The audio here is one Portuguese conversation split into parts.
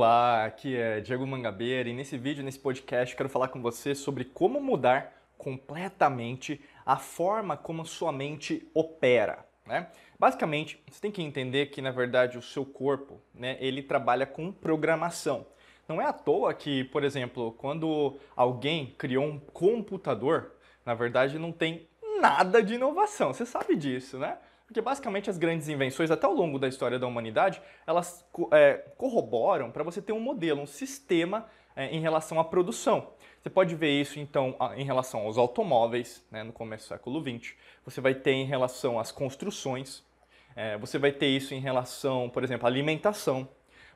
Olá, aqui é Diego Mangabeira e nesse vídeo, nesse podcast, quero falar com você sobre como mudar completamente a forma como sua mente opera. Né? Basicamente, você tem que entender que, na verdade, o seu corpo né, ele trabalha com programação. Não é à toa que, por exemplo, quando alguém criou um computador, na verdade não tem nada de inovação. Você sabe disso, né? Porque basicamente as grandes invenções, até ao longo da história da humanidade, elas é, corroboram para você ter um modelo, um sistema é, em relação à produção. Você pode ver isso, então, em relação aos automóveis, né, no começo do século XX. Você vai ter em relação às construções. É, você vai ter isso em relação, por exemplo, à alimentação.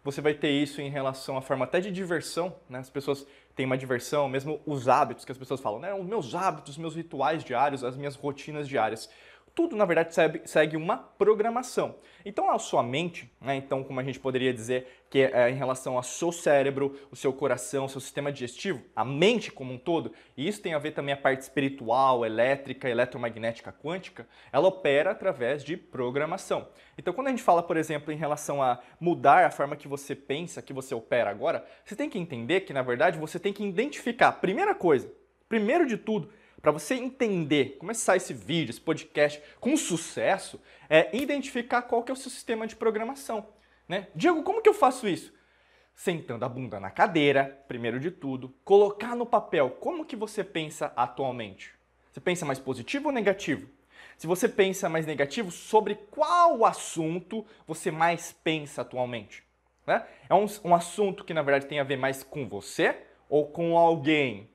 Você vai ter isso em relação à forma até de diversão. Né? As pessoas têm uma diversão, mesmo os hábitos que as pessoas falam, né? os meus hábitos, os meus rituais diários, as minhas rotinas diárias tudo na verdade segue uma programação. Então a sua mente, né, então como a gente poderia dizer que é, é em relação ao seu cérebro, o seu coração, o seu sistema digestivo, a mente como um todo, e isso tem a ver também a parte espiritual, elétrica, eletromagnética quântica, ela opera através de programação. Então quando a gente fala, por exemplo, em relação a mudar a forma que você pensa, que você opera agora, você tem que entender que na verdade você tem que identificar, primeira coisa, primeiro de tudo, para você entender, começar esse vídeo, esse podcast com sucesso, é identificar qual que é o seu sistema de programação. Né? Diego, como que eu faço isso? Sentando a bunda na cadeira, primeiro de tudo, colocar no papel como que você pensa atualmente. Você pensa mais positivo ou negativo? Se você pensa mais negativo, sobre qual assunto você mais pensa atualmente? Né? É um, um assunto que na verdade tem a ver mais com você ou com alguém?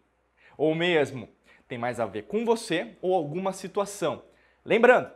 Ou mesmo tem mais a ver com você ou alguma situação. Lembrando,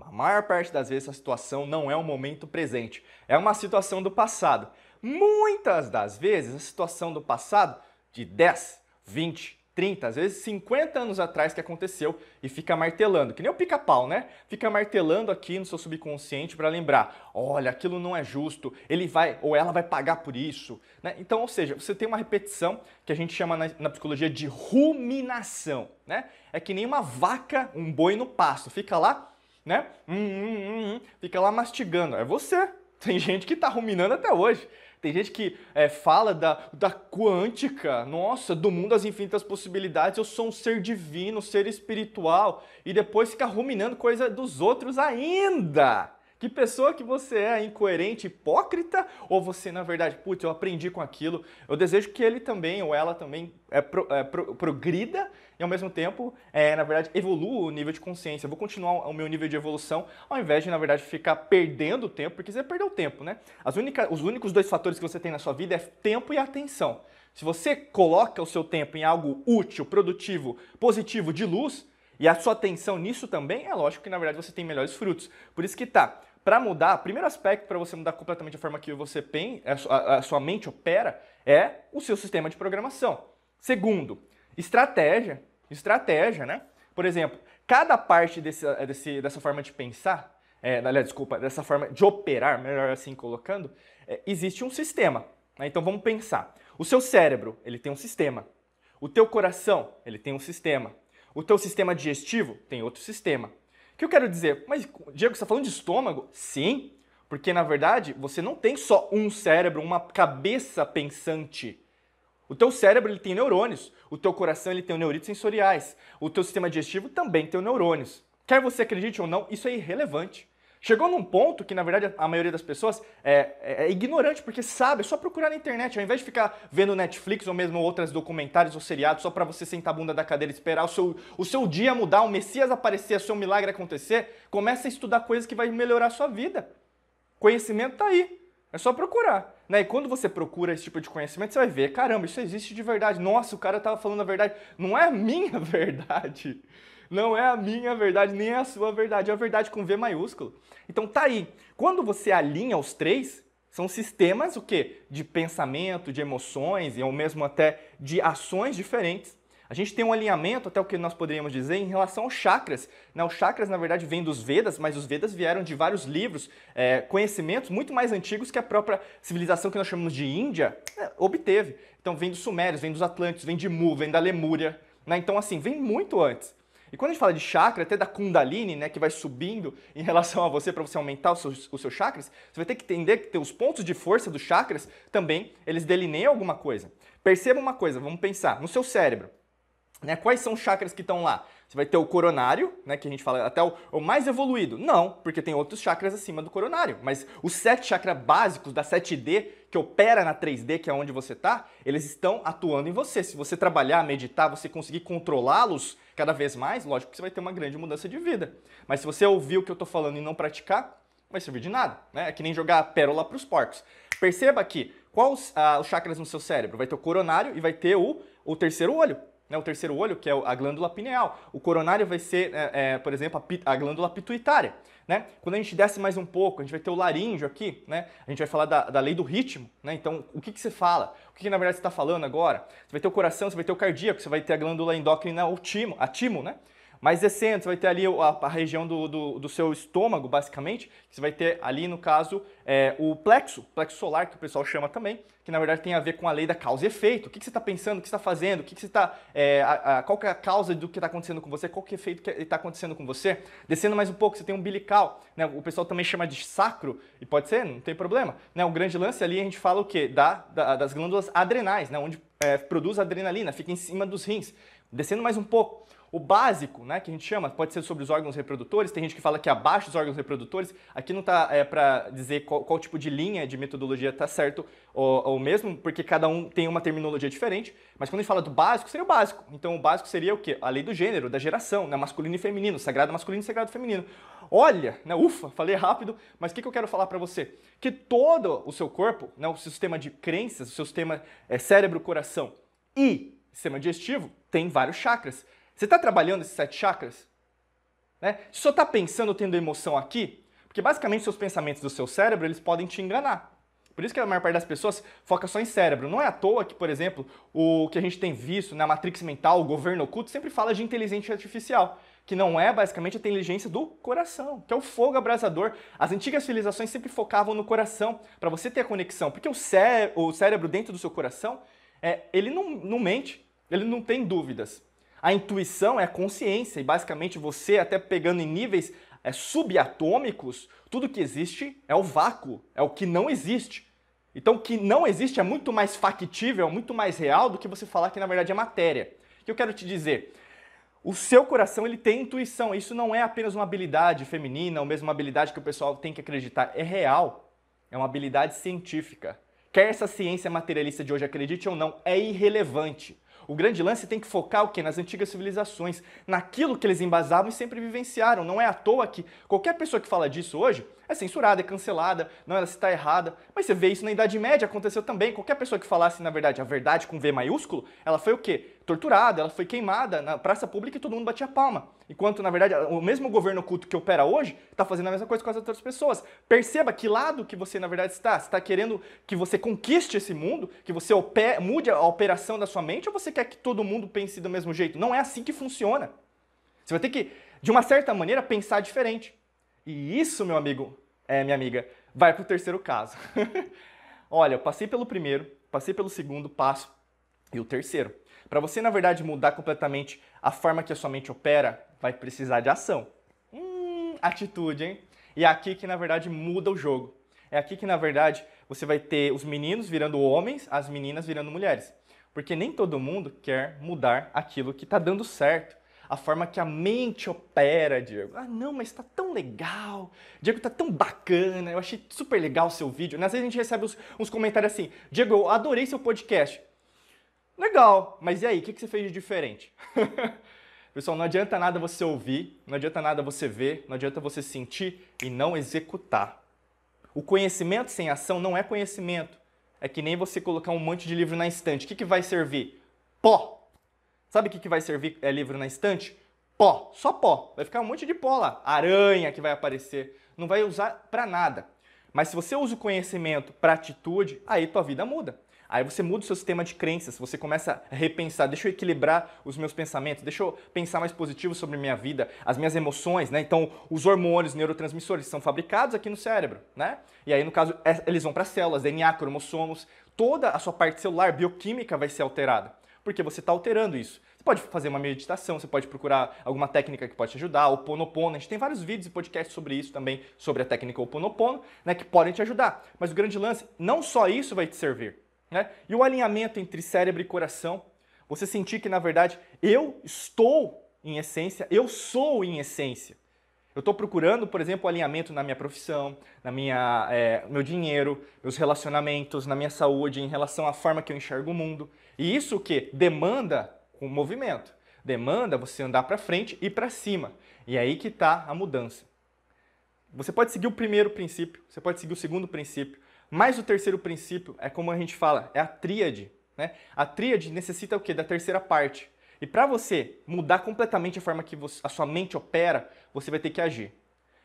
a maior parte das vezes a situação não é um momento presente, é uma situação do passado. Muitas das vezes a situação do passado de 10, 20, 30, às vezes 50 anos atrás que aconteceu e fica martelando, que nem o pica-pau, né? Fica martelando aqui no seu subconsciente para lembrar, olha, aquilo não é justo, ele vai ou ela vai pagar por isso, né? Então, ou seja, você tem uma repetição que a gente chama na, na psicologia de ruminação, né? É que nem uma vaca, um boi no pasto, fica lá, né? Hum, hum, hum, hum fica lá mastigando. É você. Tem gente que está ruminando até hoje. Tem gente que é, fala da, da quântica, nossa, do mundo das infinitas possibilidades, eu sou um ser divino, um ser espiritual, e depois fica ruminando coisa dos outros ainda. Que pessoa que você é, incoerente, hipócrita, ou você, na verdade, putz, eu aprendi com aquilo. Eu desejo que ele também, ou ela também, é, pro, é pro, progrida e, ao mesmo tempo, é, na verdade, evolua o nível de consciência. Eu vou continuar o meu nível de evolução, ao invés de, na verdade, ficar perdendo tempo, porque você perdeu tempo, né? As única, os únicos dois fatores que você tem na sua vida é tempo e atenção. Se você coloca o seu tempo em algo útil, produtivo, positivo, de luz, e a sua atenção nisso também, é lógico que na verdade você tem melhores frutos. Por isso que tá, para mudar, o primeiro aspecto para você mudar completamente a forma que você pensa, a sua mente opera, é o seu sistema de programação. Segundo, estratégia. Estratégia, né? Por exemplo, cada parte desse, desse, dessa forma de pensar, é, aliás, desculpa, dessa forma de operar, melhor assim colocando, é, existe um sistema. Né? Então vamos pensar. O seu cérebro, ele tem um sistema. O teu coração, ele tem um sistema. O teu sistema digestivo tem outro sistema que eu quero dizer? Mas, Diego, você está falando de estômago? Sim, porque na verdade você não tem só um cérebro, uma cabeça pensante. O teu cérebro ele tem neurônios, o teu coração ele tem neurônios sensoriais, o teu sistema digestivo também tem neurônios. Quer você acredite ou não, isso é irrelevante. Chegou num ponto que, na verdade, a maioria das pessoas é, é, é, ignorante, porque sabe, é só procurar na internet, ao invés de ficar vendo Netflix ou mesmo outras documentários ou seriados só para você sentar a bunda da cadeira e esperar o seu, o seu dia mudar, o Messias aparecer, o seu milagre acontecer, comece a estudar coisas que vai melhorar a sua vida. Conhecimento tá aí. É só procurar. Né? E quando você procura esse tipo de conhecimento, você vai ver, caramba, isso existe de verdade. Nossa, o cara estava falando a verdade. Não é a minha verdade. Não é a minha verdade, nem a sua verdade, é a verdade com V maiúsculo. Então tá aí. Quando você alinha os três, são sistemas o quê? De pensamento, de emoções e ou mesmo até de ações diferentes. A gente tem um alinhamento, até o que nós poderíamos dizer, em relação aos chakras. Né? Os chakras, na verdade, vêm dos Vedas, mas os Vedas vieram de vários livros, é, conhecimentos muito mais antigos que a própria civilização que nós chamamos de Índia é, obteve. Então, vem dos Sumérios, vem dos Atlânticos, vem de Mu, vem da Lemúria. Né? Então, assim, vem muito antes. E quando a gente fala de chakra, até da Kundalini, né, que vai subindo em relação a você para você aumentar os seus, os seus chakras, você vai ter que entender que os pontos de força dos chakras também, eles delineiam alguma coisa. Perceba uma coisa, vamos pensar, no seu cérebro, né, quais são os chakras que estão lá? Você vai ter o coronário, né, que a gente fala até o, o, mais evoluído. Não, porque tem outros chakras acima do coronário. Mas os sete chakras básicos da 7D, que opera na 3D, que é onde você está, eles estão atuando em você. Se você trabalhar, meditar, você conseguir controlá-los cada vez mais, lógico que você vai ter uma grande mudança de vida. Mas se você ouvir o que eu estou falando e não praticar, não vai servir de nada. Né? É que nem jogar pérola para os porcos. Perceba que quais ah, os chakras no seu cérebro? Vai ter o coronário e vai ter o, o terceiro olho né, o terceiro olho, que é a glândula pineal. O coronário vai ser, é, é, por exemplo, a, a, glândula pituitária. Né? Quando a gente desce mais um pouco, a gente vai ter o laríngeo aqui, né? a gente vai falar da, da lei do ritmo. Né? Então, o que, que você fala? O que, que na verdade você está falando agora? Você vai ter o coração, você vai ter o cardíaco, você vai ter a glândula endócrina, o timo, a timo, né? Mais descendo, você vai ter ali a, a região do, do, do, seu estômago, basicamente, que você vai ter ali, no caso, é, o plexo, plexo solar, que o pessoal chama também, que na verdade tem a ver com a lei da causa e efeito. O que, que você está pensando, o que você está fazendo, o que, que você está. É, qual é a causa do que está acontecendo com você, qual que é o efeito que está acontecendo com você. Descendo mais um pouco, você tem um umbilical, né? o pessoal também chama de sacro, e pode ser, não tem problema. Né? O grande lance ali a gente fala o quê? Da, da das glândulas adrenais, né? onde é, produz adrenalina, fica em cima dos rins. Descendo mais um pouco, o básico, né, que a gente chama, pode ser sobre os órgãos reprodutores, tem gente que fala que abaixo dos órgãos reprodutores, aqui não está é, para dizer qual, qual, tipo de linha de metodologia está certo ou, ou, mesmo, porque cada um tem uma terminologia diferente, mas quando a gente fala do básico, seria o básico. Então o básico seria o quê? A lei do gênero, da geração, né, masculino e feminino, sagrado masculino e sagrado feminino. Olha, né, ufa, falei rápido, mas o que, que eu quero falar para você? Que todo o seu corpo, né, o sistema de crenças, o seu sistema é, cérebro-coração e sistema digestivo, tem vários chakras. Você está trabalhando esses sete chakras? Né? Só está pensando, tendo emoção aqui, porque basicamente seus pensamentos do seu cérebro, eles podem te enganar. Por isso que a maior parte das pessoas foca só em cérebro. Não é à toa que, por exemplo, o que a gente tem visto na Matrix Mental, o governo oculto, sempre fala de inteligência artificial, que não é basicamente a inteligência do coração, que é o fogo abrasador. As antigas civilizações sempre focavam no coração, para você ter a conexão, porque o, cé o cérebro dentro do seu coração, é, ele não, não mente, ele não tem dúvidas. A intuição é a consciência e basicamente você, até pegando em níveis é, subatômicos, tudo que existe é o vácuo, é o que não existe. Então, o que não existe é muito mais factível, é muito mais real do que você falar que na verdade é matéria. O que eu quero te dizer? O seu coração ele tem intuição. Isso não é apenas uma habilidade feminina ou mesmo uma habilidade que o pessoal tem que acreditar. É real. É uma habilidade científica. Quer essa ciência materialista de hoje acredite ou não, é irrelevante. O grande lance tem que focar o quê? Nas antigas civilizações, naquilo que eles embasavam e sempre vivenciaram. Não é à toa que qualquer pessoa que fala disso hoje é censurada, é cancelada, não, ela está errada. Mas você vê isso na Idade Média, aconteceu também. Qualquer pessoa que falasse, na verdade, a verdade com V maiúsculo, ela foi o quê? Torturada, ela foi queimada na praça pública e todo mundo batia palma. Enquanto, na verdade, o mesmo governo oculto que opera hoje está fazendo a mesma coisa com as outras pessoas. Perceba que lado que você, na verdade, está. Você está querendo que você conquiste esse mundo, que você mude a operação da sua mente, ou você quer que todo mundo pense do mesmo jeito? Não é assim que funciona. Você vai ter que, de uma certa maneira, pensar diferente. E isso, meu amigo, é, minha amiga, vai para o terceiro caso. Olha, eu passei pelo primeiro, passei pelo segundo passo e o terceiro. Para você, na verdade, mudar completamente a forma que a sua mente opera, vai precisar de ação. Hum, atitude, hein? E é aqui que, na verdade, muda o jogo. É aqui que, na verdade, você vai ter os meninos virando homens, as meninas virando mulheres. Porque nem todo mundo quer mudar aquilo que está dando certo a forma que a mente opera, Diego. Ah, não, mas está tão legal. Diego, está tão bacana. Eu achei super legal o seu vídeo. Às vezes a gente recebe uns, uns comentários assim: Diego, eu adorei seu podcast. Legal, mas e aí? O que, que você fez de diferente? Pessoal, não adianta nada você ouvir, não adianta nada você ver, não adianta você sentir e não executar. O conhecimento sem ação não é conhecimento. É que nem você colocar um monte de livro na estante. O que, que vai servir? Pó. Sabe o que, que vai servir é, livro na estante? Pó, só pó. Vai ficar um monte de pó lá. Aranha que vai aparecer. Não vai usar para nada. Mas se você usa o conhecimento para atitude, aí tua vida muda. Aí você muda o seu sistema de crenças, você começa a repensar, deixa eu equilibrar os meus pensamentos, deixa eu pensar mais positivo sobre minha vida, as minhas emoções, né? Então, os hormônios, neurotransmissores são fabricados aqui no cérebro, né? E aí, no caso, é, eles vão para as células, DNA, cromossomos, toda a sua parte celular, bioquímica vai ser alterada porque você está alterando isso. Você pode fazer uma meditação, você pode procurar alguma técnica que pode te ajudar, o Ponopono. A gente tem vários vídeos e podcasts sobre isso também, sobre a técnica o Ponopono, né, que podem te ajudar. Mas o grande lance, não só isso vai te servir. Né? E o alinhamento entre cérebro e coração, você sentir que, na verdade, eu estou em essência, eu sou em essência. Eu estou procurando, por exemplo, alinhamento na minha profissão, na minha é, meu dinheiro, meus relacionamentos, na minha saúde, em relação à forma que eu enxergo o mundo. E isso o que demanda com movimento. Demanda você andar para frente e para cima. E é aí que está a mudança. Você pode seguir o primeiro princípio, você pode seguir o segundo princípio, mas o terceiro princípio é como a gente fala, é a tríade. Né? A tríade necessita o quê? Da terceira parte. E para você mudar completamente a forma que você, a sua mente opera, você vai ter que agir.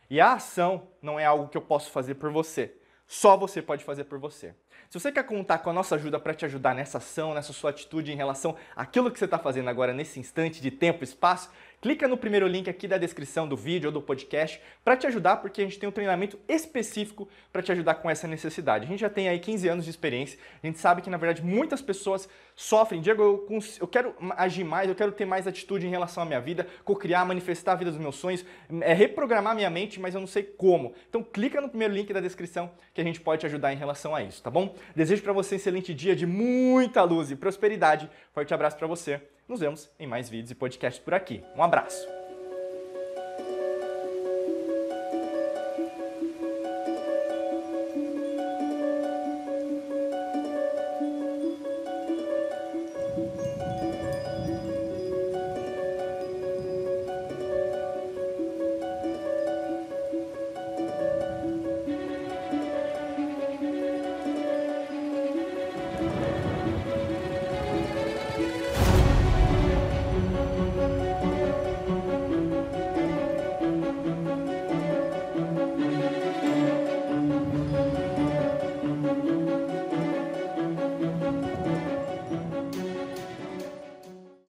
E a ação não é algo que eu posso fazer por você. Só você pode fazer por você. Se você quer contar com a nossa ajuda para te ajudar nessa ação, nessa sua atitude em relação àquilo que você está fazendo agora nesse instante de tempo e espaço, clica no primeiro link aqui da descrição do vídeo ou do podcast para te ajudar, porque a gente tem um treinamento específico para te ajudar com essa necessidade. A gente já tem aí 15 anos de experiência, a gente sabe que na verdade muitas pessoas sofrem. Diego, eu, eu quero agir mais, eu quero ter mais atitude em relação à minha vida, co-criar, manifestar a vida dos meus sonhos, é reprogramar minha mente, mas eu não sei como. Então clica no primeiro link da descrição que a gente pode te ajudar em relação a isso, tá bom? Desejo para você um excelente dia de muita luz e prosperidade. Forte abraço para você. Nos vemos em mais vídeos e podcasts por aqui. Um abraço!